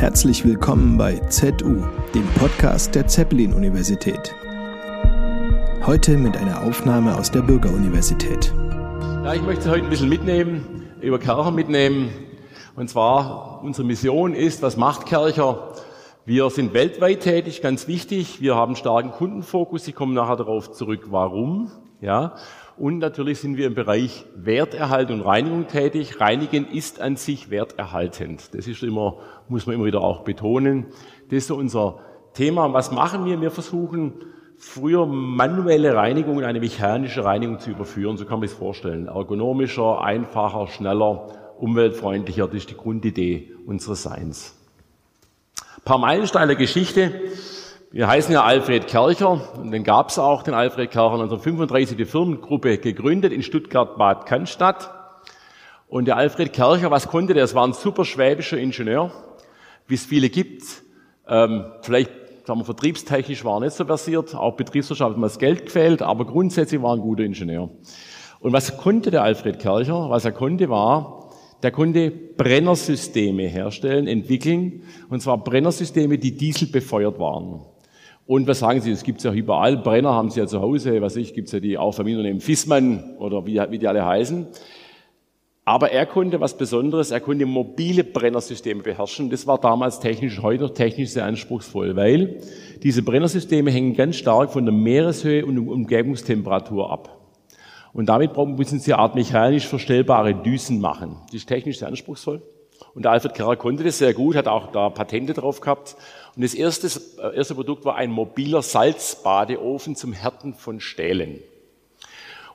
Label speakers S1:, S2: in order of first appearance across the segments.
S1: Herzlich willkommen bei ZU, dem Podcast der Zeppelin-Universität. Heute mit einer Aufnahme aus der Bürgeruniversität.
S2: Ja, ich möchte heute ein bisschen mitnehmen, über Kercher mitnehmen. Und zwar, unsere Mission ist, was macht Kercher? Wir sind weltweit tätig, ganz wichtig. Wir haben starken Kundenfokus. Ich komme nachher darauf zurück, warum. Ja. Und natürlich sind wir im Bereich Werterhalt und Reinigung tätig. Reinigen ist an sich werterhaltend. Das ist immer, muss man immer wieder auch betonen. Das ist so unser Thema. Was machen wir? Wir versuchen, früher manuelle Reinigung in eine mechanische Reinigung zu überführen. So kann man sich vorstellen. Ergonomischer, einfacher, schneller, umweltfreundlicher. Das ist die Grundidee unseres Seins. Ein paar Meilensteine Geschichte. Wir heißen ja Alfred Kercher und dann gab es auch den Alfred Kercher 1935 die Firmengruppe gegründet in Stuttgart-Bad Cannstatt. Und der Alfred Kercher, was konnte der? Es war ein super schwäbischer Ingenieur, wie es viele gibt. Ähm, vielleicht, sagen wir, vertriebstechnisch war er nicht so versiert, auch Betriebswirtschaft hat mir das Geld gefehlt, aber grundsätzlich war er ein guter Ingenieur. Und was konnte der Alfred Kercher? Was er konnte war, der konnte Brennersysteme herstellen, entwickeln, und zwar Brennersysteme, die Diesel befeuert waren. Und was sagen Sie, es gibt ja überall, Brenner haben Sie ja zu Hause, was ich, gibt es ja die auch Familienunternehmen Fissmann oder wie, wie die alle heißen. Aber er konnte was Besonderes, er konnte mobile Brennersysteme beherrschen. Das war damals technisch, heute noch technisch sehr anspruchsvoll, weil diese Brennersysteme hängen ganz stark von der Meereshöhe und Umgebungstemperatur ab. Und damit müssen sie eine Art mechanisch verstellbare Düsen machen. Das ist technisch sehr anspruchsvoll. Und Alfred Kerrer konnte das sehr gut, hat auch da Patente drauf gehabt. Und das erste, äh, erste Produkt war ein mobiler Salzbadeofen zum Härten von Stählen.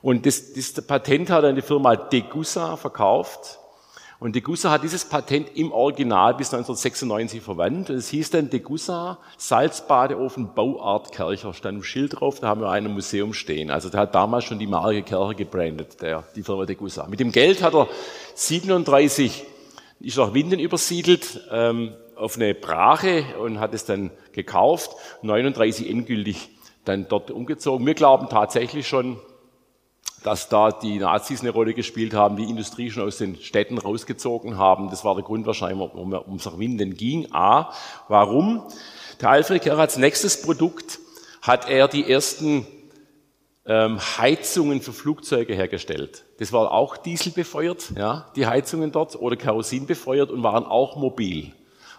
S2: Und das, das Patent hat dann die Firma Degussa verkauft. Und Degussa hat dieses Patent im Original bis 1996 verwandt. Es hieß dann Degussa Salzbadeofen Bauart Kercher. Stand ein Schild drauf, da haben wir einen Museum stehen. Also der hat damals schon die Marke Kercher gebrandet, der, die Firma Degussa. Mit dem Geld hat er 37 ist nach Winden übersiedelt ähm, auf eine Brache und hat es dann gekauft, 39 endgültig dann dort umgezogen. Wir glauben tatsächlich schon, dass da die Nazis eine Rolle gespielt haben, die Industrie schon aus den Städten rausgezogen haben. Das war der Grund wahrscheinlich, warum es um nach Winden ging. A, warum? Der Alfred Kerr nächstes Produkt hat er die ersten ähm, Heizungen für Flugzeuge hergestellt. Das war auch dieselbefeuert, ja, die Heizungen dort, oder Kerosin befeuert und waren auch mobil.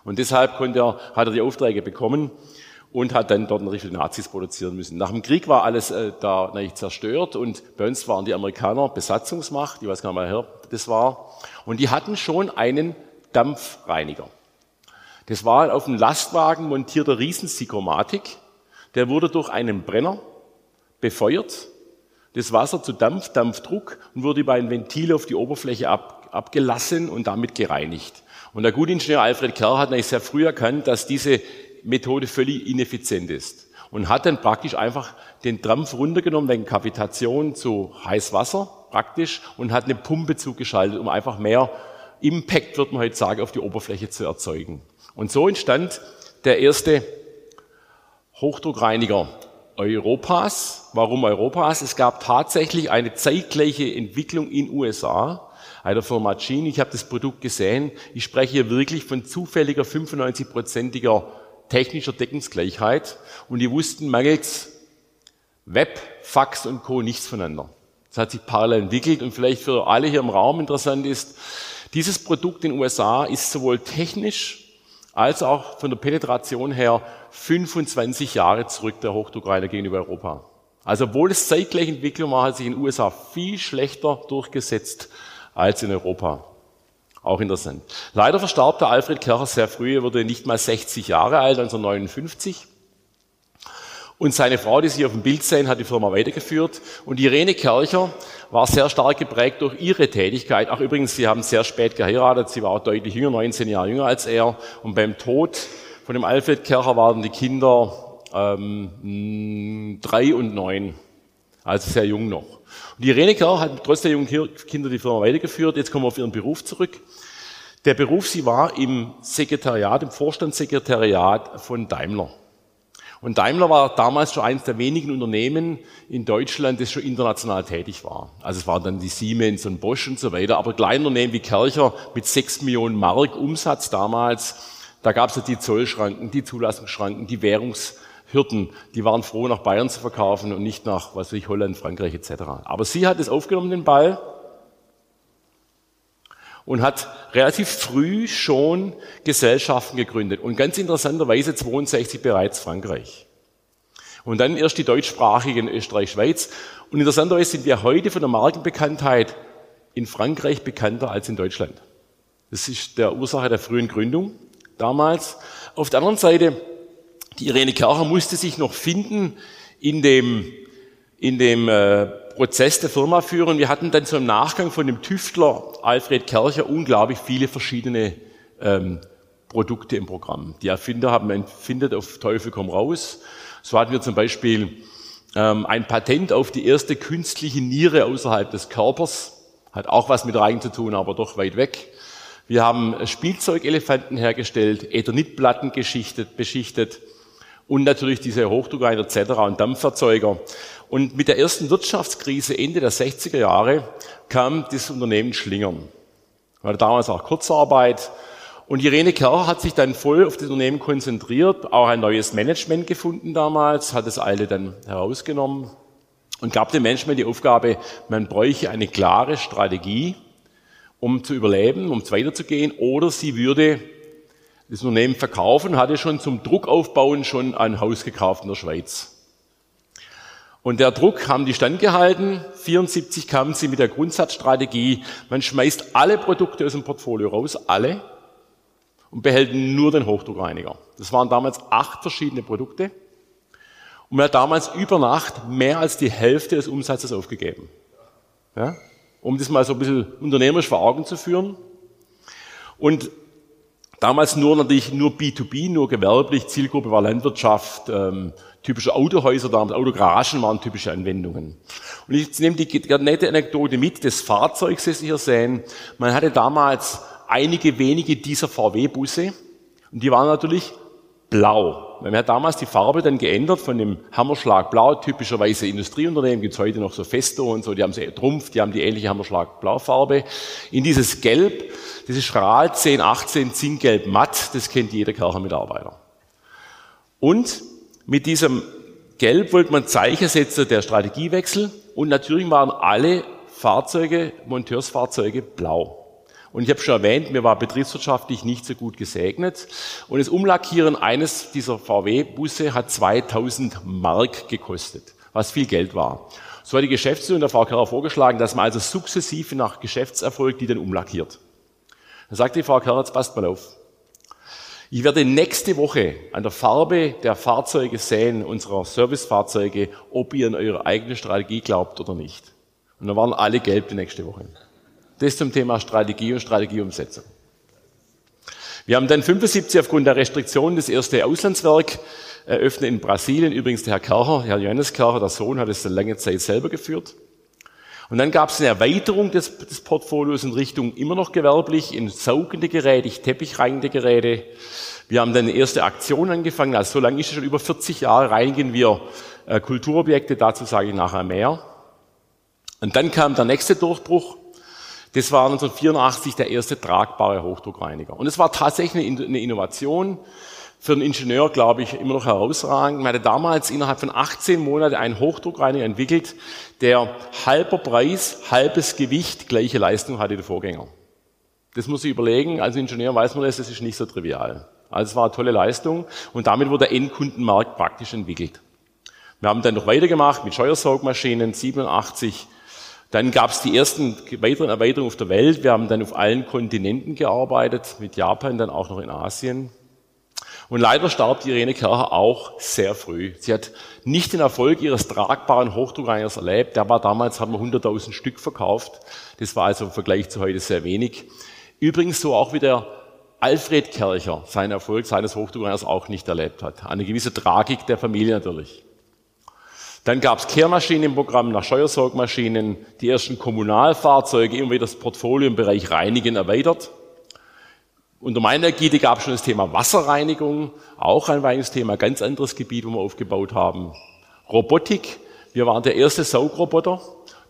S2: Und deshalb konnte er, hat er die Aufträge bekommen und hat dann dort die Nazis produzieren müssen. Nach dem Krieg war alles äh, da natürlich zerstört und bei uns waren die Amerikaner Besatzungsmacht, ich weiß gar nicht mehr, wer das war, und die hatten schon einen Dampfreiniger. Das war auf dem Lastwagen montierter Riesensikomatik, der wurde durch einen Brenner befeuert, das Wasser zu Dampf, Dampfdruck und wurde über ein Ventil auf die Oberfläche ab, abgelassen und damit gereinigt. Und der Gutingenieur Alfred Kerr hat eigentlich sehr früh erkannt, dass diese Methode völlig ineffizient ist und hat dann praktisch einfach den Dampf runtergenommen wegen Kavitation zu Heißwasser praktisch und hat eine Pumpe zugeschaltet, um einfach mehr Impact, wird man heute sagen, auf die Oberfläche zu erzeugen. Und so entstand der erste Hochdruckreiniger Europas. Warum Europas? Es gab tatsächlich eine zeitgleiche Entwicklung in USA, einer Firma Gene. Ich habe das Produkt gesehen. Ich spreche hier wirklich von zufälliger 95-prozentiger technischer Deckungsgleichheit. Und die wussten mangels Web, Fax und Co. nichts voneinander. Das hat sich parallel entwickelt und vielleicht für alle hier im Raum interessant ist, dieses Produkt in den USA ist sowohl technisch als auch von der Penetration her 25 Jahre zurück der Hochdruckreiner gegenüber Europa. Also obwohl es zeitgleich Entwicklung war, hat sich in den USA viel schlechter durchgesetzt als in Europa. Auch interessant. Leider verstarb der Alfred Kercher sehr früh, er wurde nicht mal 60 Jahre alt, 1959. Und seine Frau, die Sie auf dem Bild sehen, hat die Firma weitergeführt. Und Irene Kercher war sehr stark geprägt durch ihre Tätigkeit. Ach übrigens, sie haben sehr spät geheiratet. Sie war auch deutlich jünger, 19 Jahre jünger als er. Und beim Tod von dem Alfred Kercher waren die Kinder ähm, drei und neun. Also sehr jung noch. Und Irene Kercher hat trotz der jungen Kinder die Firma weitergeführt. Jetzt kommen wir auf ihren Beruf zurück. Der Beruf, sie war im Sekretariat, im Vorstandssekretariat von Daimler. Und Daimler war damals schon eines der wenigen Unternehmen in Deutschland, das schon international tätig war. Also es waren dann die Siemens und Bosch und so weiter, aber kleine Unternehmen wie Kercher mit sechs Millionen Mark Umsatz damals da gab es ja die Zollschranken, die Zulassungsschranken, die Währungshürden, die waren froh, nach Bayern zu verkaufen und nicht nach, was weiß ich, Holland, Frankreich etc. Aber sie hat es aufgenommen, den Ball, und hat relativ früh schon Gesellschaften gegründet. Und ganz interessanterweise 62 bereits Frankreich. Und dann erst die deutschsprachigen Österreich, Schweiz. Und interessanterweise sind wir heute von der Markenbekanntheit in Frankreich bekannter als in Deutschland. Das ist der Ursache der frühen Gründung damals. Auf der anderen Seite, die Irene Kercher musste sich noch finden in dem, in dem äh, Prozess der Firma führen. Wir hatten dann so im Nachgang von dem Tüftler Alfred Kercher unglaublich viele verschiedene ähm, Produkte im Programm. Die Erfinder haben entfindet auf Teufel komm raus. So hatten wir zum Beispiel ähm, ein Patent auf die erste künstliche Niere außerhalb des Körpers. Hat auch was mit Reigen zu tun, aber doch weit weg. Wir haben Spielzeugelefanten hergestellt, Ethernitplatten geschichtet, beschichtet und natürlich diese Hochdruckreiner etc. und Dampferzeuger. Und mit der ersten Wirtschaftskrise Ende der 60er Jahre kam das Unternehmen Schlingern. War damals auch Kurzarbeit. Und Irene Kerr hat sich dann voll auf das Unternehmen konzentriert, auch ein neues Management gefunden damals, hat das alte dann herausgenommen und gab dem Management die Aufgabe, man bräuchte eine klare Strategie, um zu überleben, um weiterzugehen, oder sie würde das Unternehmen verkaufen, hatte schon zum Druck aufbauen schon ein Haus gekauft in der Schweiz. Und der Druck haben die standgehalten. 74 kamen sie mit der Grundsatzstrategie, man schmeißt alle Produkte aus dem Portfolio raus, alle, und behält nur den Hochdruckreiniger. Das waren damals acht verschiedene Produkte. Und man hat damals über Nacht mehr als die Hälfte des Umsatzes aufgegeben. Ja? Um das mal so ein bisschen unternehmerisch vor Augen zu führen. Und Damals nur natürlich nur B2B, nur gewerblich. Zielgruppe war Landwirtschaft, ähm, typische Autohäuser, damals Autogaragen waren typische Anwendungen. Und ich nehme die, nette Anekdote mit des Fahrzeugs, das Sie hier sehen. Man hatte damals einige wenige dieser VW-Busse und die waren natürlich blau. Man hat damals die Farbe dann geändert von dem Hammerschlag Blau, typischerweise Industrieunternehmen, gibt's heute noch so Festo und so, die haben sie Trumpf, die haben die ähnliche Hammerschlag Blau-Farbe, in dieses Gelb, ist Strahl 10, 18, Zinkgelb matt, das kennt jeder Kercher-Mitarbeiter. Und mit diesem Gelb wollte man Zeichen setzen, der Strategiewechsel, und natürlich waren alle Fahrzeuge, Monteursfahrzeuge blau. Und ich habe schon erwähnt, mir war betriebswirtschaftlich nicht so gut gesegnet. Und das Umlackieren eines dieser VW-Busse hat 2000 Mark gekostet, was viel Geld war. So hat die Geschäftsführung der VK vorgeschlagen, dass man also sukzessive nach Geschäftserfolg die dann umlackiert. Dann sagte die Frau Kerratz, passt mal auf. Ich werde nächste Woche an der Farbe der Fahrzeuge sehen, unserer Servicefahrzeuge, ob ihr an eure eigene Strategie glaubt oder nicht. Und dann waren alle gelb die nächste Woche. Das zum Thema Strategie und Strategieumsetzung. Wir haben dann 75 aufgrund der Restriktionen das erste Auslandswerk eröffnet in Brasilien. Übrigens der Herr Kercher, Herr Johannes Kercher, der Sohn, hat es eine lange Zeit selber geführt. Und dann gab es eine Erweiterung des, des, Portfolios in Richtung immer noch gewerblich, in saugende Geräte, teppichreinigende Geräte. Wir haben dann erste Aktion angefangen, also so lange ist es schon über 40 Jahre, reinigen wir äh, Kulturobjekte, dazu sage ich nachher mehr. Und dann kam der nächste Durchbruch. Das war 1984 der erste tragbare Hochdruckreiniger. Und es war tatsächlich eine Innovation für einen Ingenieur, glaube ich, immer noch herausragend. Man hatte damals innerhalb von 18 Monaten einen Hochdruckreiniger entwickelt, der halber Preis, halbes Gewicht, gleiche Leistung hatte der Vorgänger. Das muss ich überlegen. Als Ingenieur weiß man das, das ist nicht so trivial. Also es war eine tolle Leistung und damit wurde der Endkundenmarkt praktisch entwickelt. Wir haben dann noch weitergemacht mit Scheuersaugmaschinen, 87. Dann gab es die ersten weiteren Erweiterungen auf der Welt. Wir haben dann auf allen Kontinenten gearbeitet, mit Japan, dann auch noch in Asien. Und leider starb Irene Kercher auch sehr früh. Sie hat nicht den Erfolg ihres tragbaren Hochdruckreinigers erlebt. Der war damals, haben wir 100.000 Stück verkauft. Das war also im Vergleich zu heute sehr wenig. Übrigens so auch wie der Alfred Kercher seinen Erfolg seines Hochdruckreinigers auch nicht erlebt hat. Eine gewisse Tragik der Familie natürlich. Dann gab es Kehrmaschinen im Programm nach Steuersorgmaschinen, die ersten Kommunalfahrzeuge, immer wieder das Portfolio im Bereich Reinigen erweitert. Unter meiner Ägide gab es schon das Thema Wasserreinigung, auch ein weiteres Thema, ganz anderes Gebiet, wo wir aufgebaut haben. Robotik, wir waren der erste Saugroboter,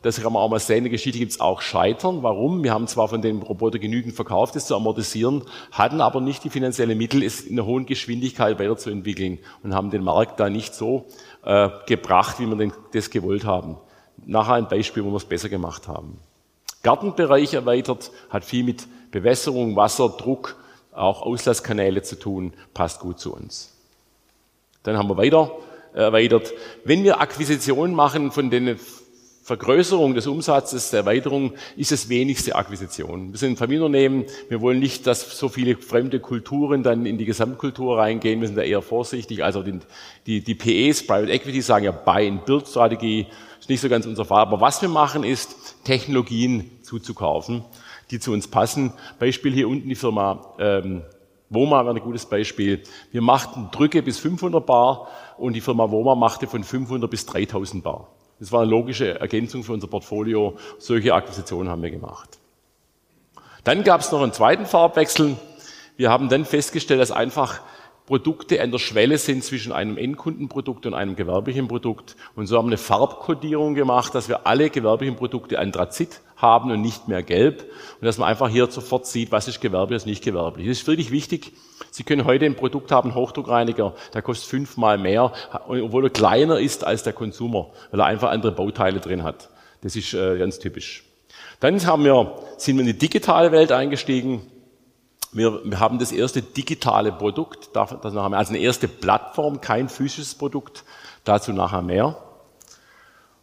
S2: das kann man auch mal sehen, in der Geschichte gibt es auch Scheitern. Warum? Wir haben zwar von dem Roboter genügend verkauft, das zu amortisieren, hatten aber nicht die finanziellen Mittel, es in einer hohen Geschwindigkeit weiterzuentwickeln und haben den Markt da nicht so äh, gebracht, wie wir denn das gewollt haben. Nachher ein Beispiel, wo wir es besser gemacht haben. Gartenbereich erweitert, hat viel mit Bewässerung, Wasser, Druck, auch Auslasskanäle zu tun, passt gut zu uns. Dann haben wir weiter erweitert. Wenn wir Akquisitionen machen von den Vergrößerung des Umsatzes, der Erweiterung ist das wenigste Akquisition. Wir sind ein Familienunternehmen. Wir wollen nicht, dass so viele fremde Kulturen dann in die Gesamtkultur reingehen. Wir sind da eher vorsichtig. Also die, die, die PEs, Private Equity, sagen ja Buy-and-Build-Strategie. Ist nicht so ganz unser Fall. Aber was wir machen, ist Technologien zuzukaufen, die zu uns passen. Beispiel hier unten die Firma ähm, Woma wäre ein gutes Beispiel. Wir machten Drücke bis 500 Bar und die Firma Woma machte von 500 bis 3000 Bar. Das war eine logische Ergänzung für unser Portfolio. Solche Akquisitionen haben wir gemacht. Dann gab es noch einen zweiten Farbwechsel. Wir haben dann festgestellt, dass einfach Produkte an der Schwelle sind zwischen einem Endkundenprodukt und einem gewerblichen Produkt. Und so haben wir eine Farbkodierung gemacht, dass wir alle gewerblichen Produkte Anthrazit haben und nicht mehr gelb. Und dass man einfach hier sofort sieht, was ist gewerblich, was nicht gewerblich. Das ist wirklich wichtig. Sie können heute ein Produkt haben, Hochdruckreiniger, der kostet fünfmal mehr, obwohl er kleiner ist als der Konsumer, weil er einfach andere Bauteile drin hat. Das ist äh, ganz typisch. Dann haben wir, sind wir in die digitale Welt eingestiegen. Wir, wir haben das erste digitale Produkt, das nachher mehr, also eine erste Plattform, kein physisches Produkt, dazu nachher mehr.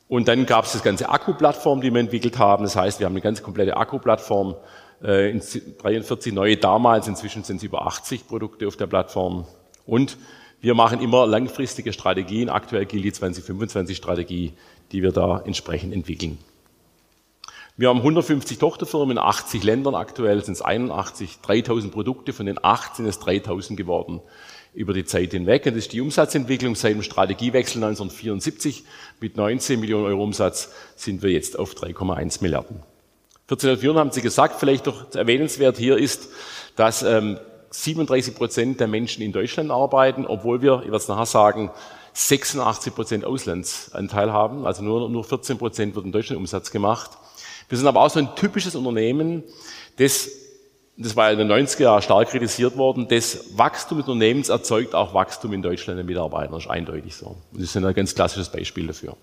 S2: Und dann gab es das ganze Akku-Plattform, die wir entwickelt haben. Das heißt, wir haben eine ganz komplette Akku-Plattform, äh, 43 neue damals, inzwischen sind es über 80 Produkte auf der Plattform. Und wir machen immer langfristige Strategien. Aktuell gilt die 2025-Strategie, die wir da entsprechend entwickeln. Wir haben 150 Tochterfirmen in 80 Ländern, aktuell sind es 81, 3000 Produkte, von den 8 sind es 3000 geworden über die Zeit hinweg. Und das ist die Umsatzentwicklung seit dem Strategiewechsel 1974. Mit 19 Millionen Euro Umsatz sind wir jetzt auf 3,1 Milliarden. 1404 haben Sie gesagt, vielleicht doch erwähnenswert hier ist, dass ähm, 37 Prozent der Menschen in Deutschland arbeiten, obwohl wir, ich werde es nachher sagen, 86 Prozent Auslandsanteil haben. Also nur, nur 14 Prozent wird in Deutschland Umsatz gemacht. Wir sind aber auch so ein typisches Unternehmen, das, das war in den 90er Jahren stark kritisiert worden, das Wachstum des Unternehmens erzeugt auch Wachstum in Deutschland der Mitarbeiter. Das ist eindeutig so. Und das ist ein ganz klassisches Beispiel dafür.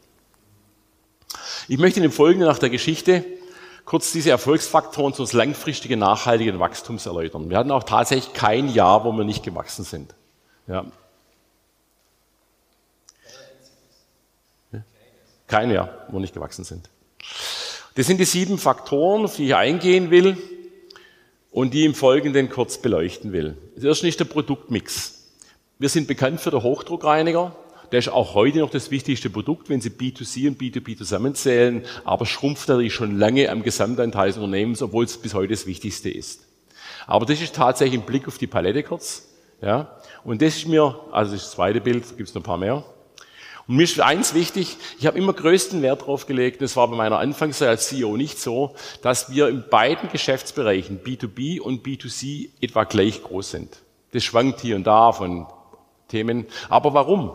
S2: Ich möchte in dem Folgenden nach der Geschichte kurz diese Erfolgsfaktoren zu uns langfristigen, nachhaltigen Wachstums erläutern. Wir hatten auch tatsächlich kein Jahr, wo wir nicht gewachsen sind. Ja. Kein Jahr, wo wir nicht gewachsen sind. Das sind die sieben Faktoren, auf die ich eingehen will und die im Folgenden kurz beleuchten will. Das erste ist der Produktmix. Wir sind bekannt für den Hochdruckreiniger. Der ist auch heute noch das wichtigste Produkt, wenn Sie B2C und B2B zusammenzählen, aber schrumpft natürlich schon lange am Gesamtanteil des Unternehmens, obwohl es bis heute das Wichtigste ist. Aber das ist tatsächlich ein Blick auf die Palette kurz. Ja. Und das ist mir, also das, zweite Bild, gibt es noch ein paar mehr. Und mir ist eins wichtig, ich habe immer größten Wert darauf gelegt, das war bei meiner Anfangszeit als CEO nicht so, dass wir in beiden Geschäftsbereichen, B2B und B2C, etwa gleich groß sind. Das schwankt hier und da von Themen. Aber warum?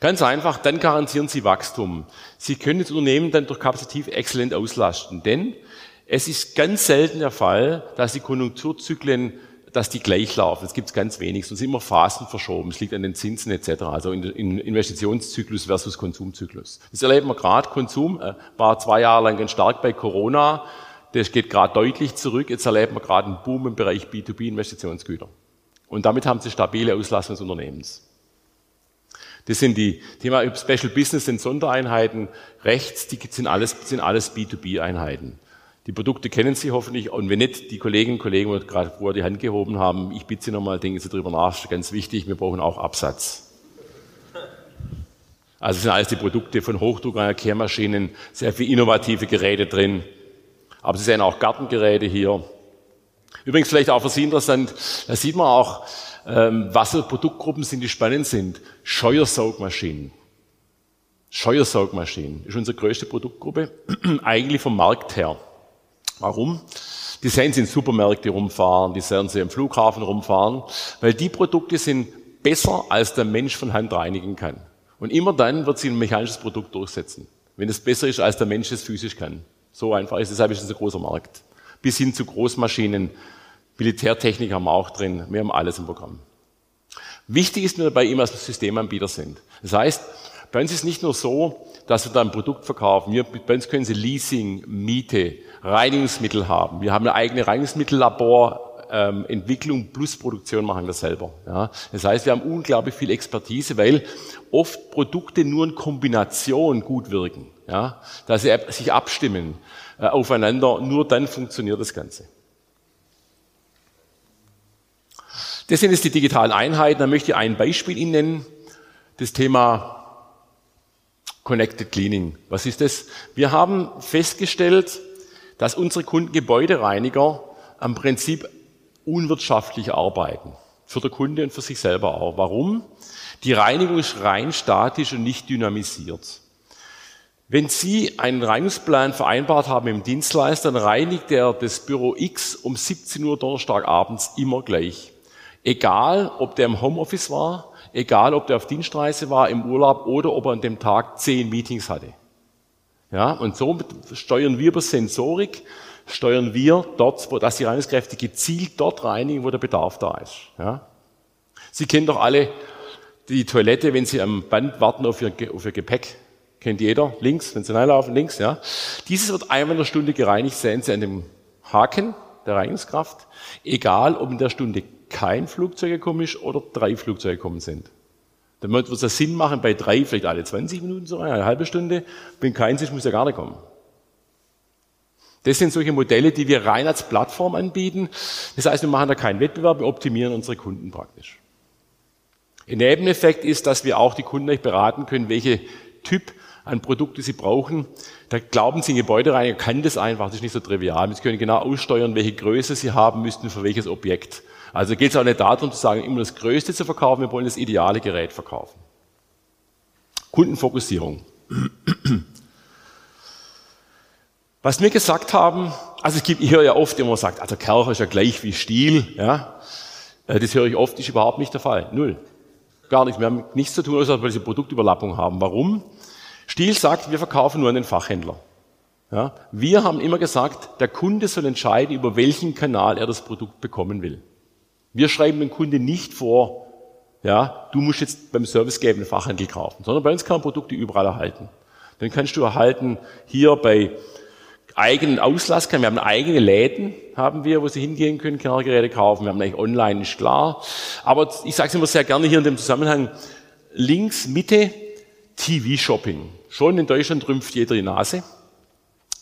S2: Ganz einfach, dann garantieren Sie Wachstum. Sie können das Unternehmen dann durch Kapazitiv exzellent auslasten, denn es ist ganz selten der Fall, dass die Konjunkturzyklen dass die gleich laufen. Es gibt ganz wenig, sind immer Phasen verschoben. Es liegt an den Zinsen etc., also in, in Investitionszyklus versus Konsumzyklus. Das erleben wir gerade. Konsum äh, war zwei Jahre lang ganz stark bei Corona. Das geht gerade deutlich zurück. Jetzt erleben wir gerade einen Boom im Bereich B2B-Investitionsgüter. Und damit haben Sie stabile Auslastung des Unternehmens. Das sind die Thema Special Business sind Sondereinheiten. Rechts, die sind alles, sind alles B2B-Einheiten. Die Produkte kennen Sie hoffentlich und wenn nicht, die Kolleginnen und Kollegen, die gerade vorher die Hand gehoben haben, ich bitte Sie nochmal, denken Sie darüber nach, ganz wichtig, wir brauchen auch Absatz. Also sind alles die Produkte von Hochdruckerkehrmaschinen, sehr viele innovative Geräte drin. Aber Sie sehen auch Gartengeräte hier. Übrigens vielleicht auch für Sie interessant, da sieht man auch, ähm, was für Produktgruppen sind, die spannend sind. Scheuersaugmaschinen. Scheuersaugmaschinen ist unsere größte Produktgruppe, eigentlich vom Markt her. Warum? Die sehen Sie in Supermärkte rumfahren, die sehen Sie im Flughafen rumfahren, weil die Produkte sind besser, als der Mensch von Hand reinigen kann. Und immer dann wird sich ein mechanisches Produkt durchsetzen. wenn es besser ist, als der Mensch es physisch kann. So einfach ist es, deshalb ist es ein großer Markt. Bis hin zu Großmaschinen, Militärtechnik haben wir auch drin, wir haben alles im Programm. Wichtig ist mir dabei immer, dass wir Systemanbieter sind. Das heißt, bei uns ist nicht nur so, dass wir da ein Produkt verkaufen. Wir, bei uns können Sie Leasing, Miete, Reinigungsmittel haben. Wir haben eine eigene Reinigungsmittellabor, ähm, Entwicklung plus Produktion machen wir selber. Ja. Das heißt, wir haben unglaublich viel Expertise, weil oft Produkte nur in Kombination gut wirken. Ja. Dass sie sich abstimmen äh, aufeinander, nur dann funktioniert das Ganze. Das sind jetzt die digitalen Einheiten. Da möchte ich ein Beispiel Ihnen nennen. Das Thema Connected Cleaning. Was ist das? Wir haben festgestellt, dass unsere Kunden Gebäudereiniger am Prinzip unwirtschaftlich arbeiten. Für den Kunde und für sich selber auch. Warum? Die Reinigung ist rein statisch und nicht dynamisiert. Wenn Sie einen Reinigungsplan vereinbart haben im Dienstleister, dann reinigt er das Büro X um 17 Uhr Donnerstagabends immer gleich. Egal, ob der im Homeoffice war, egal, ob der auf Dienstreise war, im Urlaub oder ob er an dem Tag zehn Meetings hatte. Ja, und somit steuern wir über Sensorik, steuern wir dort, wo, dass die Reinigungskräfte gezielt dort reinigen, wo der Bedarf da ist. Ja. Sie kennen doch alle die Toilette, wenn Sie am Band warten auf Ihr, auf Ihr Gepäck. Kennt jeder, links, wenn Sie reinlaufen, links, ja. Dieses wird einmal in der Stunde gereinigt, sehen Sie an dem Haken der Reinigungskraft. Egal, ob in der Stunde kein Flugzeug gekommen ist oder drei Flugzeuge gekommen sind. Dann wird es Sinn machen, bei drei vielleicht alle 20 Minuten so eine halbe Stunde. Wenn keins ist, muss er gar nicht kommen. Das sind solche Modelle, die wir rein als Plattform anbieten. Das heißt, wir machen da keinen Wettbewerb, wir optimieren unsere Kunden praktisch. Ein Nebeneffekt ist, dass wir auch die Kunden euch beraten können, welche Typ an Produkte sie brauchen. Da glauben sie, ein Gebäudereiniger kann das einfach, das ist nicht so trivial. Sie können genau aussteuern, welche Größe sie haben müssten für welches Objekt. Also geht es auch nicht darum zu sagen, immer das Größte zu verkaufen, wir wollen das ideale Gerät verkaufen. Kundenfokussierung. Was wir gesagt haben, also es gibt, ich höre ja oft immer sagt, also Kercher ist ja gleich wie Stiel, ja. Äh, das höre ich oft, ist überhaupt nicht der Fall. Null. Gar nichts. Wir haben nichts zu tun, außer dass wir diese Produktüberlappung haben. Warum? Stiel sagt, wir verkaufen nur an den Fachhändler. Ja? Wir haben immer gesagt, der Kunde soll entscheiden, über welchen Kanal er das Produkt bekommen will. Wir schreiben dem Kunde nicht vor, ja, du musst jetzt beim servicegebenden Fachhandel kaufen, sondern bei uns kann man Produkte überall erhalten. Dann kannst du erhalten hier bei eigenen Auslass, wir haben eigene Läden, haben wir, wo Sie hingehen können, Geräte kaufen. Wir haben eigentlich online, ist klar. Aber ich sage es immer sehr gerne hier in dem Zusammenhang, links, Mitte, TV-Shopping. Schon in Deutschland rümpft jeder die Nase.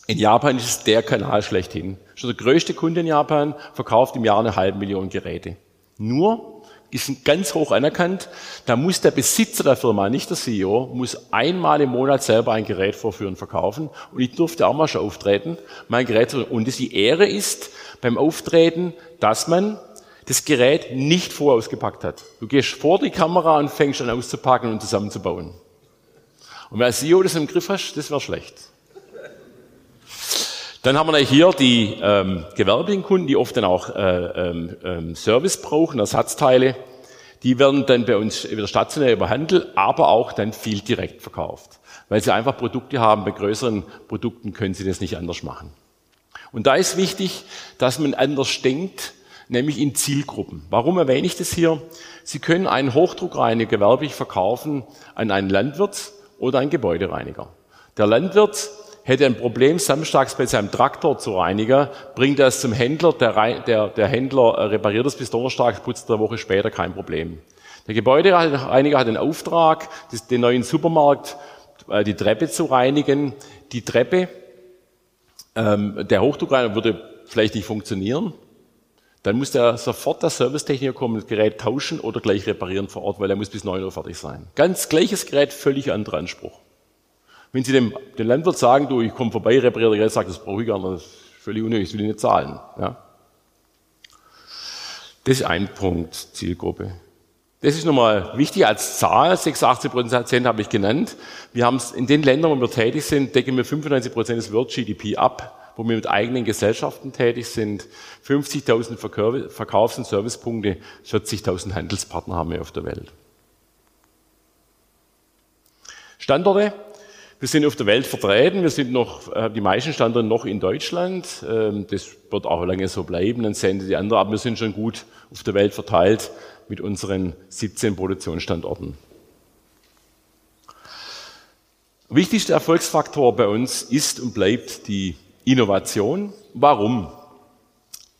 S2: In Japan ist es der Kanal schlechthin. Schon der größte Kunde in Japan verkauft im Jahr eine halbe Million Geräte. Nur ist ganz hoch anerkannt, da muss der Besitzer der Firma, nicht der CEO, muss einmal im Monat selber ein Gerät vorführen, verkaufen. Und ich durfte auch mal schon auftreten, mein Gerät zu Und die Ehre ist beim Auftreten, dass man das Gerät nicht vorher ausgepackt hat. Du gehst vor die Kamera und fängst an auszupacken und zusammenzubauen. Und wenn als CEO das im Griff hast, das wäre schlecht. Dann haben wir hier die ähm, gewerblichen Kunden, die oft dann auch äh, ähm, ähm, Service brauchen, Ersatzteile. Die werden dann bei uns wieder stationär über Handel, aber auch dann viel direkt verkauft. Weil sie einfach Produkte haben, bei größeren Produkten können sie das nicht anders machen. Und da ist wichtig, dass man anders denkt, nämlich in Zielgruppen. Warum erwähne ich das hier? Sie können einen Hochdruckreiniger gewerblich verkaufen an einen Landwirt oder einen Gebäudereiniger. Der Landwirt hätte ein Problem, samstags bei seinem Traktor zu reinigen, bringt er es zum Händler, der, der, der Händler äh, repariert es bis donnerstags, putzt eine Woche später, kein Problem. Der Gebäudereiniger hat den Auftrag, den neuen Supermarkt, äh, die Treppe zu reinigen. Die Treppe, ähm, der Hochdruckreiniger würde vielleicht nicht funktionieren. Dann muss der sofort der Servicetechniker kommen, das Gerät tauschen oder gleich reparieren vor Ort, weil er muss bis 9 Uhr fertig sein. Ganz gleiches Gerät, völlig anderer Anspruch. Wenn Sie dem, dem Landwirt sagen, du, ich komme vorbei, repariere Gerät, sagt, das brauche ich gar nicht, das ist völlig unnötig, das will ich nicht zahlen. Ja. Das ist ein Punkt, Zielgruppe. Das ist nochmal wichtig als Zahl, 86 Prozent habe ich genannt. Wir haben es in den Ländern, wo wir tätig sind, decken wir 95 Prozent des World GDP ab, wo wir mit eigenen Gesellschaften tätig sind. 50.000 Verkaufs- und Servicepunkte, 40.000 Handelspartner haben wir auf der Welt. Standorte, Wir sind auf der Welt vertreten. Wir sind noch, äh, die meisten Standorte noch in Deutschland. Ähm, das wird auch lange so bleiben. Dann Sie die anderen. Aber wir sind schon gut auf der Welt verteilt mit unseren 17 Produktionsstandorten. Wichtigster Erfolgsfaktor bei uns ist und bleibt die Innovation. Warum?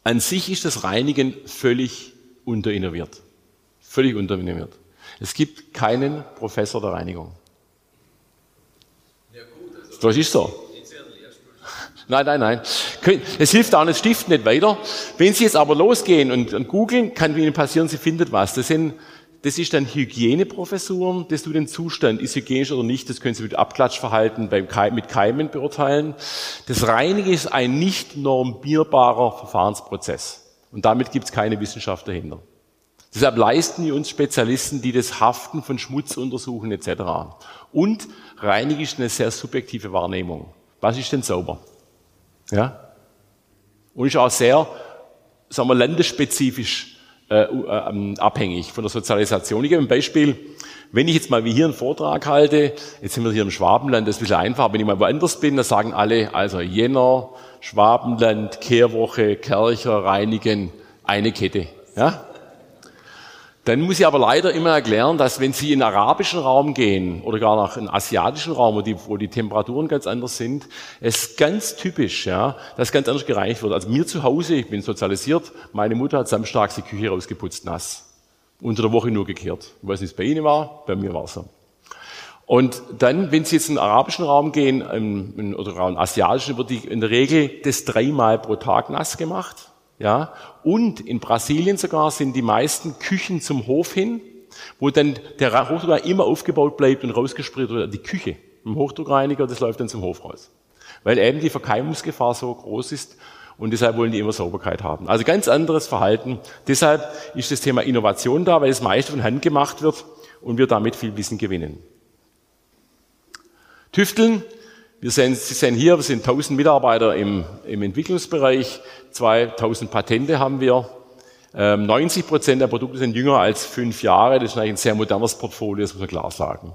S2: An sich ist das Reinigen völlig unterinnoviert. Völlig unterinnoviert. Es gibt keinen Professor der Reinigung. Das ist so. Nein, nein, nein. Es hilft auch das Stift nicht weiter. Wenn Sie jetzt aber losgehen und, und googeln, kann Ihnen passieren, Sie finden was. Das sind, das ist dann Hygieneprofessuren, das tut den Zustand, ist hygienisch oder nicht, das können Sie mit Abklatschverhalten beim Keim, mit Keimen beurteilen. Das Reinigen ist ein nicht normierbarer Verfahrensprozess. Und damit gibt es keine Wissenschaft dahinter. Deshalb leisten wir uns Spezialisten, die das Haften von Schmutz untersuchen etc. Und Reinigen ist eine sehr subjektive Wahrnehmung. Was ist denn sauber? Ja? Und ist auch sehr, sagen wir, landesspezifisch äh, äh, ähm, abhängig von der Sozialisation. Ich gebe ein Beispiel. Wenn ich jetzt mal wie hier einen Vortrag halte, jetzt sind wir hier im Schwabenland, das ist ein bisschen einfach, wenn ich mal woanders bin, dann sagen alle, also Jänner, Schwabenland, Kehrwoche, Kercher, Reinigen, eine Kette. Ja? Dann muss ich aber leider immer erklären, dass wenn Sie in den arabischen Raum gehen oder gar nach einem asiatischen Raum, wo die, wo die Temperaturen ganz anders sind, es ganz typisch, ja, dass ganz anders gereinigt wird. Also mir zu Hause, ich bin sozialisiert, meine Mutter hat samstags die Küche rausgeputzt, nass. Unter der Woche nur gekehrt. Ich weiß nicht, bei Ihnen war, bei mir war es so. Und dann, wenn Sie jetzt in den arabischen Raum gehen oder auch in den asiatischen, wird die in der Regel das dreimal pro Tag nass gemacht. Ja, und in Brasilien sogar sind die meisten Küchen zum Hof hin, wo dann der Hochdruck immer aufgebaut bleibt und rausgespritzt wird. Die Küche im Hochdruckreiniger, das läuft dann zum Hof raus. Weil eben die Verkeimungsgefahr so groß ist und deshalb wollen die immer Sauberkeit haben. Also ganz anderes Verhalten. Deshalb ist das Thema Innovation da, weil das meiste von Hand gemacht wird und wir damit viel Wissen gewinnen. Tüfteln wir sehen, Sie sehen hier, wir sind 1000 Mitarbeiter im, im Entwicklungsbereich, 2000 Patente haben wir. 90 ähm, Prozent der Produkte sind jünger als fünf Jahre. Das ist eigentlich ein sehr modernes Portfolio, das muss man klar sagen.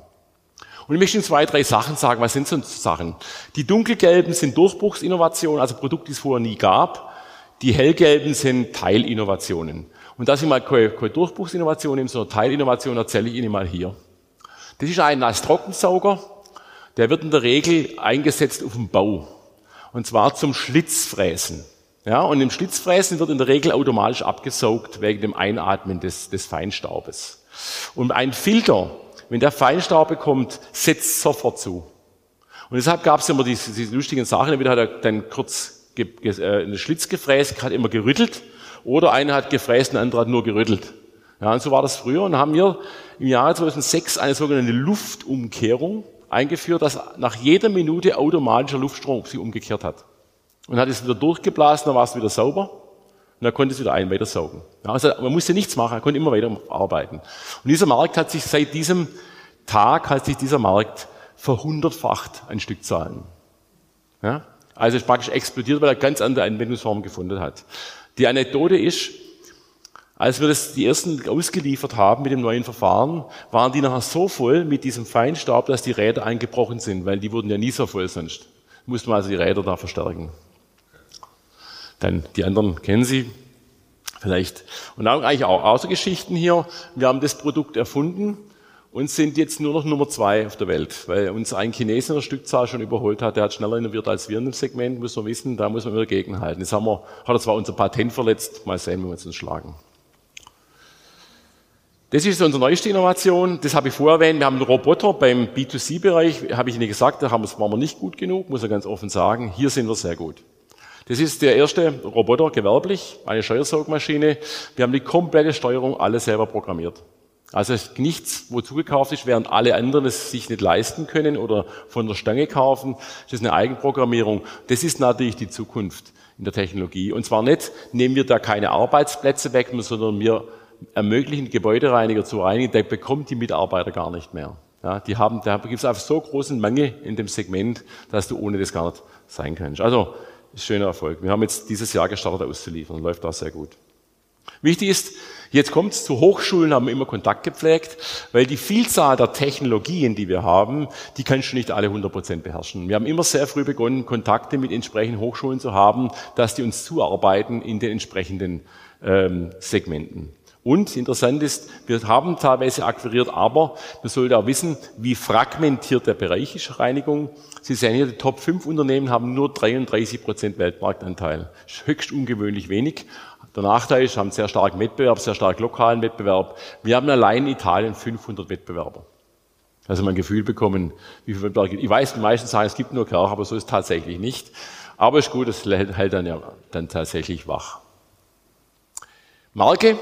S2: Und ich möchte Ihnen zwei, drei Sachen sagen. Was sind so Sachen? Die dunkelgelben sind Durchbruchsinnovationen, also Produkte, die es vorher nie gab. Die hellgelben sind Teilinnovationen. Und dass ich mal keine, keine Durchbruchsinnovation nehme, sondern Teilinnovation, erzähle ich Ihnen mal hier. Das ist ein Nass-Trockensauger der wird in der Regel eingesetzt auf dem Bau. Und zwar zum Schlitzfräsen. Ja, und im Schlitzfräsen wird in der Regel automatisch abgesaugt wegen dem Einatmen des, des Feinstaubes. Und ein Filter, wenn der Feinstaub bekommt, setzt sofort zu. Und deshalb gab es immer diese, diese lustigen Sachen. Entweder hat er dann kurz ge, ge, äh, einen Schlitz gefräst, hat immer gerüttelt, oder einer hat gefräst, ein anderer hat nur gerüttelt. Ja, und so war das früher. Und haben wir im Jahre 2006 eine sogenannte Luftumkehrung eingeführt, dass nach jeder Minute automatischer Luftstrom sich umgekehrt hat. Und hat es wieder durchgeblasen, dann war es wieder sauber und er konnte es wieder ein, weiter saugen. Also man musste nichts machen, er konnte immer weiter arbeiten. Und dieser Markt hat sich seit diesem Tag hat sich dieser Markt verhundertfacht an Stückzahlen. Ja? Also ist praktisch explodiert, weil er ganz andere Anwendungsformen gefunden hat. Die Anekdote ist, als wir das die ersten ausgeliefert haben mit dem neuen Verfahren, waren die nachher so voll mit diesem Feinstaub, dass die Räder eingebrochen sind, weil die wurden ja nie so voll sonst. Mussten wir also die Räder da verstärken. Dann die anderen kennen Sie vielleicht. Und auch eigentlich auch Außergeschichten hier. Wir haben das Produkt erfunden und sind jetzt nur noch Nummer zwei auf der Welt, weil uns ein Chinesen in der Stückzahl schon überholt hat. Der hat schneller innoviert als wir in dem Segment, muss man wissen. Da muss man immer gegenhalten. Jetzt haben wir, hat er zwar unser Patent verletzt. Mal sehen, wie wir uns schlagen. Das ist unsere neueste Innovation. Das habe ich vorher erwähnt. Wir haben einen Roboter beim B2C-Bereich. Habe ich Ihnen gesagt, da haben wir, waren wir nicht gut genug, muss ich ganz offen sagen. Hier sind wir sehr gut. Das ist der erste Roboter gewerblich, eine Steuersaugmaschine. Wir haben die komplette Steuerung alle selber programmiert. Also nichts, wo zugekauft ist, während alle anderen es sich nicht leisten können oder von der Stange kaufen. Das ist eine Eigenprogrammierung. Das ist natürlich die Zukunft in der Technologie. Und zwar nicht, nehmen wir da keine Arbeitsplätze weg, sondern wir ermöglichen, Gebäudereiniger zu reinigen, der bekommt die Mitarbeiter gar nicht mehr. Ja, die haben, da gibt es einfach so großen Mangel in dem Segment, dass du ohne das gar nicht sein kannst. Also, schöner Erfolg. Wir haben jetzt dieses Jahr gestartet auszuliefern, läuft auch sehr gut. Wichtig ist, Jetzt kommt es zu Hochschulen, haben wir immer Kontakt gepflegt, weil die Vielzahl der Technologien, die wir haben, die kannst du nicht alle 100 Prozent beherrschen. Wir haben immer sehr früh begonnen, Kontakte mit entsprechenden Hochschulen zu haben, dass die uns zuarbeiten in den entsprechenden ähm, Segmenten. Und interessant ist, wir haben teilweise akquiriert, aber man sollte auch wissen, wie fragmentiert der Bereich ist Reinigung. Sie sehen hier, die Top 5 Unternehmen haben nur 33 Prozent Weltmarktanteil. Das höchst ungewöhnlich wenig. Der Nachteil ist, wir haben sehr starken Wettbewerb, sehr stark lokalen Wettbewerb. Wir haben allein in Italien 500 Wettbewerber. Also man ein Gefühl bekommen, wie viele Wettbewerber gibt. Ich weiß, die meisten sagen, es gibt nur Kerch, aber so ist es tatsächlich nicht. Aber ist gut, es hält dann ja dann tatsächlich wach. Marke.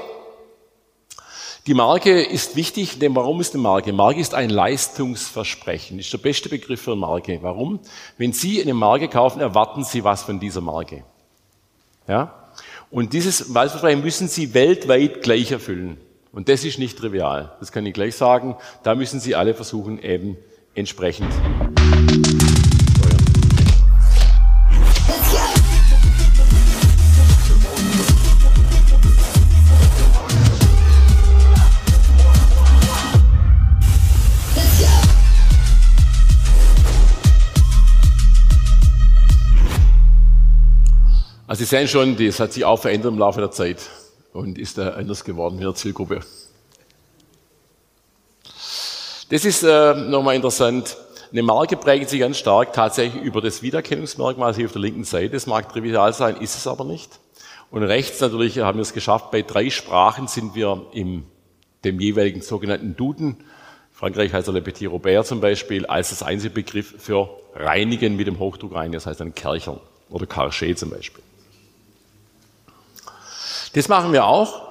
S2: Die Marke ist wichtig, denn warum ist eine Marke? Marke ist ein Leistungsversprechen. Ist der beste Begriff für eine Marke. Warum? Wenn Sie eine Marke kaufen, erwarten Sie was von dieser Marke. Ja? Und dieses Wahlversprechen müssen Sie weltweit gleich erfüllen. Und das ist nicht trivial. Das kann ich gleich sagen. Da müssen Sie alle versuchen, eben entsprechend Sie sehen schon, das hat sich auch verändert im Laufe der Zeit und ist da anders geworden in der Zielgruppe. Das ist äh, nochmal interessant. Eine Marke prägt sich ganz stark tatsächlich über das Wiedererkennungsmerkmal hier auf der linken Seite. Das mag trivial sein, ist es aber nicht. Und rechts natürlich haben wir es geschafft, bei drei Sprachen sind wir im dem jeweiligen sogenannten Duden. Frankreich heißt er Le Petit Robert zum Beispiel, als das einzige Begriff für Reinigen mit dem Hochdruck rein, das heißt dann Kerchern oder Karché zum Beispiel. Das machen wir auch.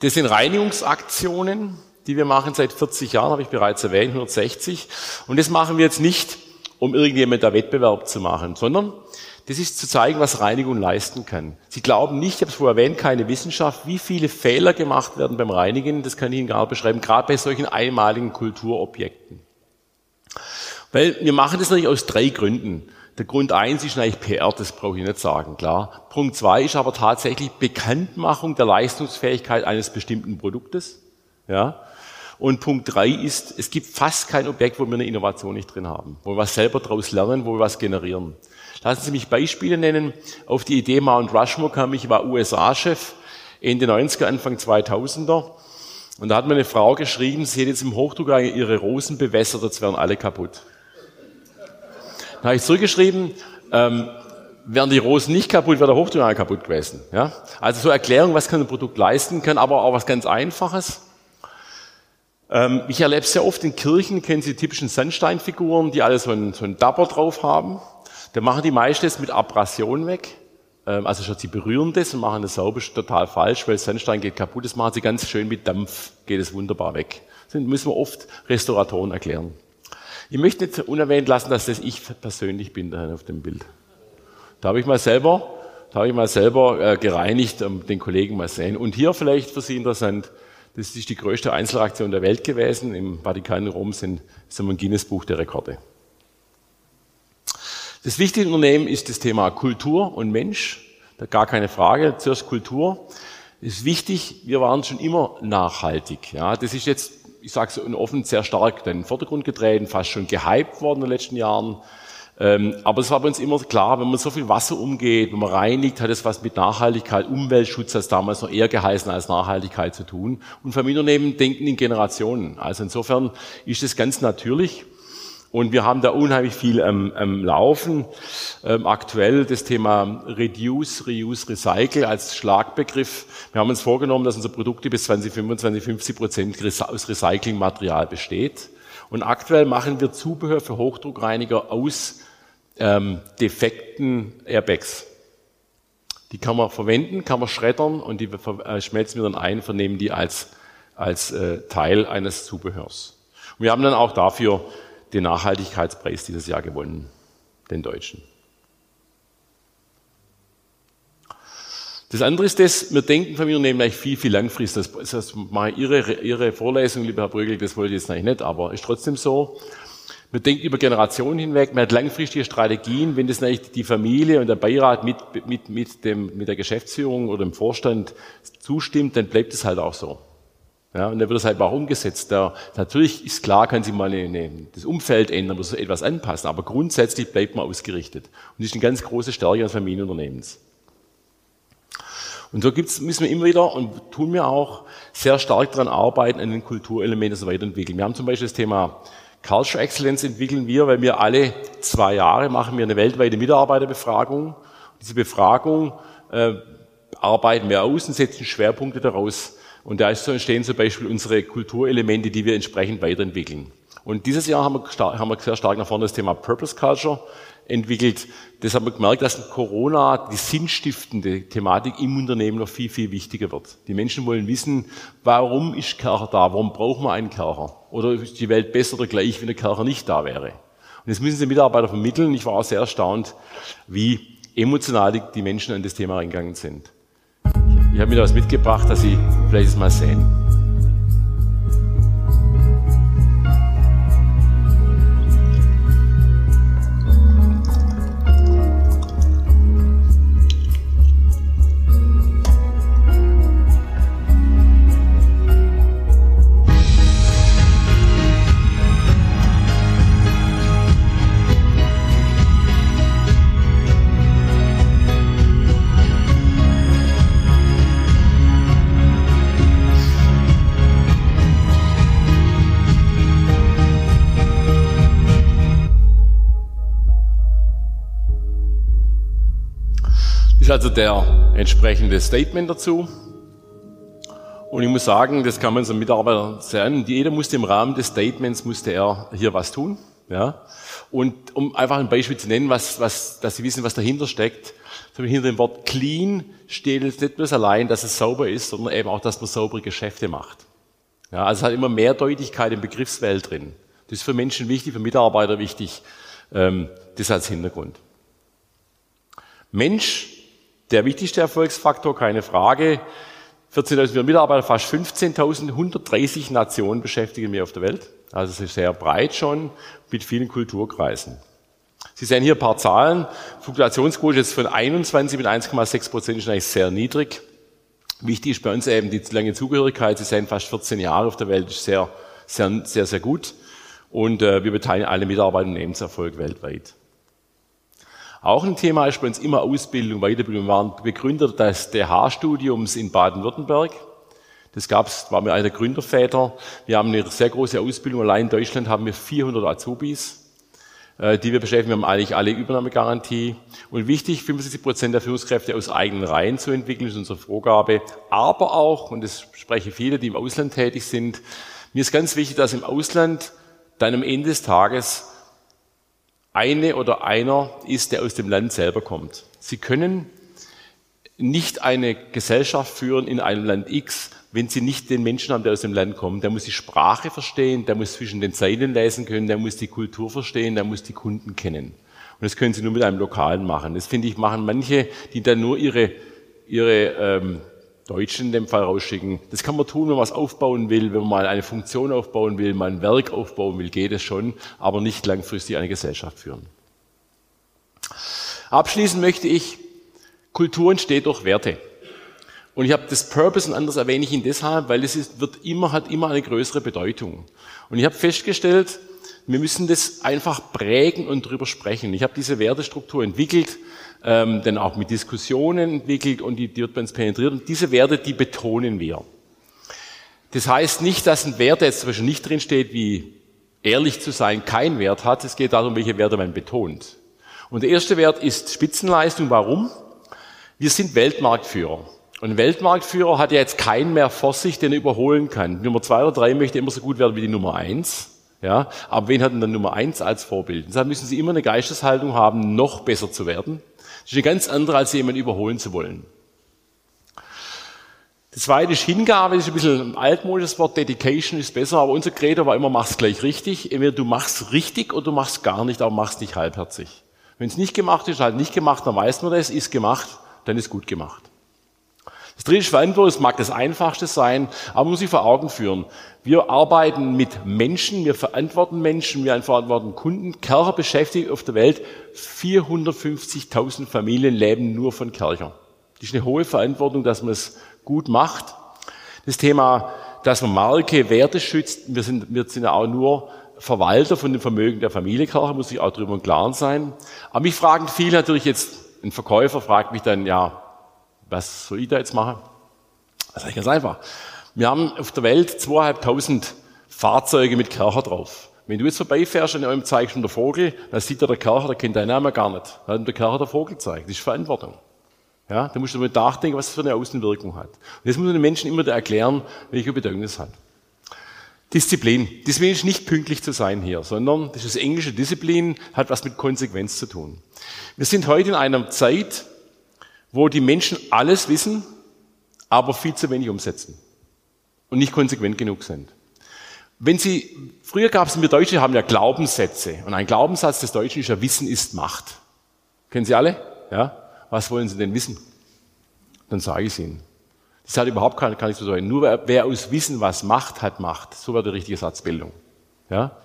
S2: Das sind Reinigungsaktionen, die wir machen seit 40 Jahren, habe ich bereits erwähnt, 160. Und das machen wir jetzt nicht, um irgendjemand da Wettbewerb zu machen, sondern das ist zu zeigen, was Reinigung leisten kann. Sie glauben nicht, ich habe es vorher erwähnt, keine Wissenschaft, wie viele Fehler gemacht werden beim Reinigen, das kann ich Ihnen gar nicht beschreiben, gerade bei solchen einmaligen Kulturobjekten. Weil wir machen das natürlich aus drei Gründen. Der Grund eins ist eigentlich PR, das brauche ich nicht sagen, klar. Punkt zwei ist aber tatsächlich Bekanntmachung der Leistungsfähigkeit eines bestimmten Produktes. Ja. Und Punkt drei ist, es gibt fast kein Objekt, wo wir eine Innovation nicht drin haben, wo wir was selber daraus lernen, wo wir was generieren. Lassen Sie mich Beispiele nennen. Auf die Idee Mount Rushmore kam ich, war USA-Chef Ende 90er, Anfang 2000er. Und da hat mir eine Frau geschrieben, sie hätte jetzt im Hochdruck ihre Rosen bewässert, jetzt wären alle kaputt. Da habe ich zurückgeschrieben, ähm, wären die Rosen nicht kaputt, wäre der Hochdruck kaputt gewesen. Ja? Also so Erklärung, was kann ein Produkt leisten, kann aber auch was ganz Einfaches. Ähm, ich erlebe es sehr oft in Kirchen, kennen Sie die typischen Sandsteinfiguren, die alle so einen, so einen Dabber drauf haben. Da machen die meistens mit Abrasion weg. Ähm, also schon, sie berühren das und machen das sauber, ist total falsch, weil Sandstein geht kaputt. Das machen sie ganz schön mit Dampf, geht es wunderbar weg. Das müssen wir oft Restauratoren erklären. Ich möchte nicht unerwähnt lassen, dass das ich persönlich bin da auf dem Bild. Da habe ich mal selber, da habe ich mal selber äh, gereinigt, um den Kollegen mal sehen. Und hier vielleicht für Sie interessant, das ist die größte Einzelaktion der Welt gewesen. Im Vatikan in Rom sind, sind wir Guinness-Buch der Rekorde. Das wichtige Unternehmen ist das Thema Kultur und Mensch. Da gar keine Frage. Zuerst Kultur. Das ist wichtig. Wir waren schon immer nachhaltig. Ja, das ist jetzt ich sage es offen, sehr stark in den Vordergrund getreten, fast schon gehypt worden in den letzten Jahren. Ähm, aber es war bei uns immer klar, wenn man so viel Wasser umgeht, wenn man reinigt, hat es was mit Nachhaltigkeit, Umweltschutz, das damals noch eher geheißen als Nachhaltigkeit zu tun. Und Familienunternehmen denken in Generationen. Also insofern ist es ganz natürlich. Und wir haben da unheimlich viel am, am Laufen. Ähm, aktuell das Thema Reduce, Reuse, Recycle als Schlagbegriff. Wir haben uns vorgenommen, dass unsere Produkte bis 2025 50 Prozent aus Recyclingmaterial besteht. Und aktuell machen wir Zubehör für Hochdruckreiniger aus ähm, defekten Airbags. Die kann man verwenden, kann man schreddern und die äh, schmelzen wir dann ein, vernehmen die als, als äh, Teil eines Zubehörs. Und wir haben dann auch dafür den Nachhaltigkeitspreis dieses Jahr gewonnen, den Deutschen. Das andere ist das, wir denken von mir eigentlich viel, viel langfristig. Das ist mal Ihre, Ihre Vorlesung, lieber Herr Brügel, das wollte ich jetzt eigentlich nicht, aber ist trotzdem so. Man denkt über Generationen hinweg, man hat langfristige Strategien. Wenn das natürlich die Familie und der Beirat mit, mit, mit, dem, mit der Geschäftsführung oder dem Vorstand zustimmt, dann bleibt es halt auch so. Ja, und dann wird es halt auch umgesetzt. Da, natürlich ist klar, kann sich mal eine, das Umfeld ändern, muss etwas anpassen, aber grundsätzlich bleibt man ausgerichtet. Und das ist eine ganz große Stärke eines Familienunternehmens. Und so gibt's, müssen wir immer wieder und tun wir auch sehr stark daran arbeiten, an den Kulturelementen so weiterentwickeln. Wir haben zum Beispiel das Thema Culture Excellence entwickeln wir, weil wir alle zwei Jahre machen wir eine weltweite Mitarbeiterbefragung. Diese Befragung äh, arbeiten wir aus und setzen Schwerpunkte daraus. Und da entstehen zum Beispiel unsere Kulturelemente, die wir entsprechend weiterentwickeln. Und dieses Jahr haben wir, haben wir sehr stark nach vorne das Thema Purpose Culture entwickelt. Das haben wir gemerkt, dass Corona die sinnstiftende Thematik im Unternehmen noch viel, viel wichtiger wird. Die Menschen wollen wissen, warum ist Kercher da? Warum brauchen wir einen Kercher? Oder ist die Welt besser oder gleich, wenn der Kercher nicht da wäre? Und das müssen die Mitarbeiter vermitteln. Ich war auch sehr erstaunt, wie emotional die Menschen an das Thema reingegangen sind. Ich habe mir das mitgebracht, dass Sie vielleicht es mal sehen. Ist also der entsprechende Statement dazu. Und ich muss sagen, das kann man so Mitarbeiter sagen, jeder musste im Rahmen des Statements, musste er hier was tun. Ja? Und um einfach ein Beispiel zu nennen, was, was, dass Sie wissen, was dahinter steckt, hinter dem Wort clean steht jetzt nicht bloß allein, dass es sauber ist, sondern eben auch, dass man saubere Geschäfte macht. Ja, also es hat immer mehr Deutlichkeit im Begriffswelt drin. Das ist für Menschen wichtig, für Mitarbeiter wichtig. Ähm, das als Hintergrund. Mensch der wichtigste Erfolgsfaktor, keine Frage. 14.000 Mitarbeiter, fast 15.000, 130 Nationen beschäftigen wir auf der Welt. Also es ist sehr breit schon mit vielen Kulturkreisen. Sie sehen hier ein paar Zahlen. Fluktuationsquote ist von 21 mit 1,6 Prozent ist eigentlich sehr niedrig. Wichtig ist bei uns eben die lange Zugehörigkeit. Sie sehen fast 14 Jahre auf der Welt, ist sehr, sehr, sehr, sehr gut. Und äh, wir beteiligen alle Mitarbeiter im Lebenserfolg weltweit. Auch ein Thema ist bei uns immer Ausbildung, Weiterbildung. Wir waren Begründer des DH-Studiums in Baden-Württemberg. Das gab's, war mir einer der Gründerväter. Wir haben eine sehr große Ausbildung. Allein in Deutschland haben wir 400 Azubis, äh, die wir beschäftigen. Wir haben eigentlich alle Übernahmegarantie. Und wichtig, 75 Prozent der Führungskräfte aus eigenen Reihen zu entwickeln, ist unsere Vorgabe. Aber auch, und das sprechen viele, die im Ausland tätig sind, mir ist ganz wichtig, dass im Ausland dann am Ende des Tages eine oder einer ist, der aus dem Land selber kommt. Sie können nicht eine Gesellschaft führen in einem Land X, wenn Sie nicht den Menschen haben, der aus dem Land kommt. Der muss die Sprache verstehen, der muss zwischen den Zeilen lesen können, der muss die Kultur verstehen, der muss die Kunden kennen. Und das können Sie nur mit einem Lokalen machen. Das finde ich, machen manche, die dann nur ihre, ihre ähm, Deutschen in dem Fall rausschicken. Das kann man tun, wenn man was aufbauen will, wenn man mal eine Funktion aufbauen will, mal ein Werk aufbauen will, geht es schon, aber nicht langfristig eine Gesellschaft führen. Abschließend möchte ich, Kultur entsteht durch Werte. Und ich habe das Purpose und anders erwähne ich ihn deshalb, weil es ist, wird immer, hat immer eine größere Bedeutung. Und ich habe festgestellt, wir müssen das einfach prägen und drüber sprechen. Ich habe diese Wertestruktur entwickelt, ähm, dann auch mit Diskussionen entwickelt und die, die wird bei uns penetriert. Und diese Werte, die betonen wir. Das heißt nicht, dass ein Wert, der jetzt zum Beispiel nicht drin steht, wie ehrlich zu sein, keinen Wert hat. Es geht darum, welche Werte man betont. Und der erste Wert ist Spitzenleistung. Warum? Wir sind Weltmarktführer. Und ein Weltmarktführer hat ja jetzt keinen mehr vor sich, den er überholen kann. Nummer zwei oder drei möchte immer so gut werden wie die Nummer eins. Ja, aber wen hat denn dann Nummer eins als Vorbild? Deshalb müssen Sie immer eine Geisteshaltung haben, noch besser zu werden. Das ist eine ganz andere, als jemanden überholen zu wollen. Das zweite ist Hingabe, das ist ein bisschen ein altmodisches Wort, Dedication ist besser, aber unser Credo war immer, mach's gleich richtig. Entweder du machst richtig oder du machst gar nicht, aber machst nicht halbherzig. Wenn es nicht gemacht ist, halt nicht gemacht, dann weiß man das, ist gemacht, dann ist gut gemacht. Das dritte Verantwortung, das mag das einfachste sein, aber muss sich vor Augen führen. Wir arbeiten mit Menschen, wir verantworten Menschen, wir verantworten Kunden. Kercher beschäftigt auf der Welt 450.000 Familien leben nur von Kercher. Das ist eine hohe Verantwortung, dass man es gut macht. Das Thema, dass man Marke, Werte schützt. Wir sind, wir sind ja auch nur Verwalter von dem Vermögen der Familie Kercher, muss ich auch darüber im Klaren sein. Aber mich fragen viele natürlich jetzt, ein Verkäufer fragt mich dann, ja, was soll ich da jetzt machen? Das ist ganz einfach. Wir haben auf der Welt zweieinhalbtausend Fahrzeuge mit Kercher drauf. Wenn du jetzt vorbeifährst und einem zeigst schon der Vogel, dann sieht er der Kercher, der kennt deinen Namen gar nicht. Dann hat der Kercher der Vogel zeigt. Das ist Verantwortung. Ja, da musst du mal nachdenken, was das für eine Außenwirkung hat. Und das muss man den Menschen immer erklären, welche Bedeutung das hat. Disziplin. Disziplin ist nicht pünktlich zu sein hier, sondern das ist englische Disziplin, hat was mit Konsequenz zu tun. Wir sind heute in einer Zeit, wo die Menschen alles wissen, aber viel zu wenig umsetzen und nicht konsequent genug sind. Wenn Sie, früher gab es, wir Deutsche haben ja Glaubenssätze und ein Glaubenssatz des Deutschen ist ja Wissen ist Macht. Kennen Sie alle? Ja? Was wollen Sie denn wissen? Dann sage ich es Ihnen. Das hat überhaupt gar nicht zu tun. Nur wer, wer aus Wissen was macht, hat Macht. So war die richtige Satzbildung. Ja?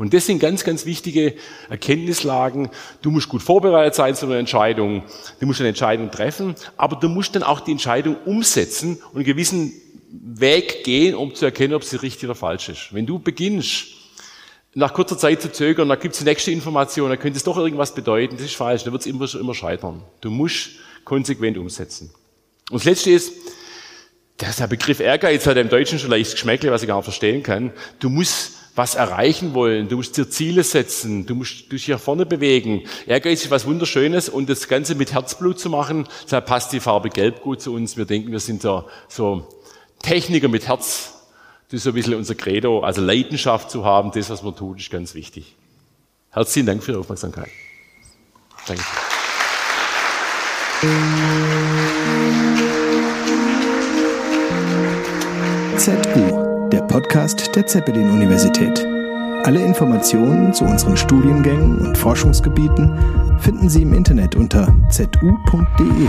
S2: Und das sind ganz, ganz wichtige Erkenntnislagen. Du musst gut vorbereitet sein zu einer Entscheidung. Du musst eine Entscheidung treffen, aber du musst dann auch die Entscheidung umsetzen und einen gewissen Weg gehen, um zu erkennen, ob sie richtig oder falsch ist. Wenn du beginnst, nach kurzer Zeit zu zögern, dann gibt es die nächste Information, dann könnte es doch irgendwas bedeuten, das ist falsch, dann wird es immer, immer scheitern. Du musst konsequent umsetzen. Und das Letzte ist, der Begriff Ehrgeiz hat im Deutschen schon leicht Geschmäckle, was ich gar nicht verstehen kann. Du musst was erreichen wollen, du musst dir Ziele setzen, du musst dich hier vorne bewegen. Ehrgeiz ist was Wunderschönes und das Ganze mit Herzblut zu machen, deshalb passt die Farbe Gelb gut zu uns. Wir denken, wir sind ja so Techniker mit Herz. Das ist so ein bisschen unser Credo, also Leidenschaft zu haben, das, was man tut, ist ganz wichtig. Herzlichen Dank für Ihre Aufmerksamkeit. Danke.
S1: ZU, Podcast der Zeppelin-Universität. Alle Informationen zu unseren Studiengängen und Forschungsgebieten finden Sie im Internet unter zu.de.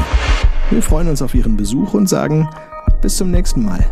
S1: Wir freuen uns auf Ihren Besuch und sagen bis zum nächsten Mal.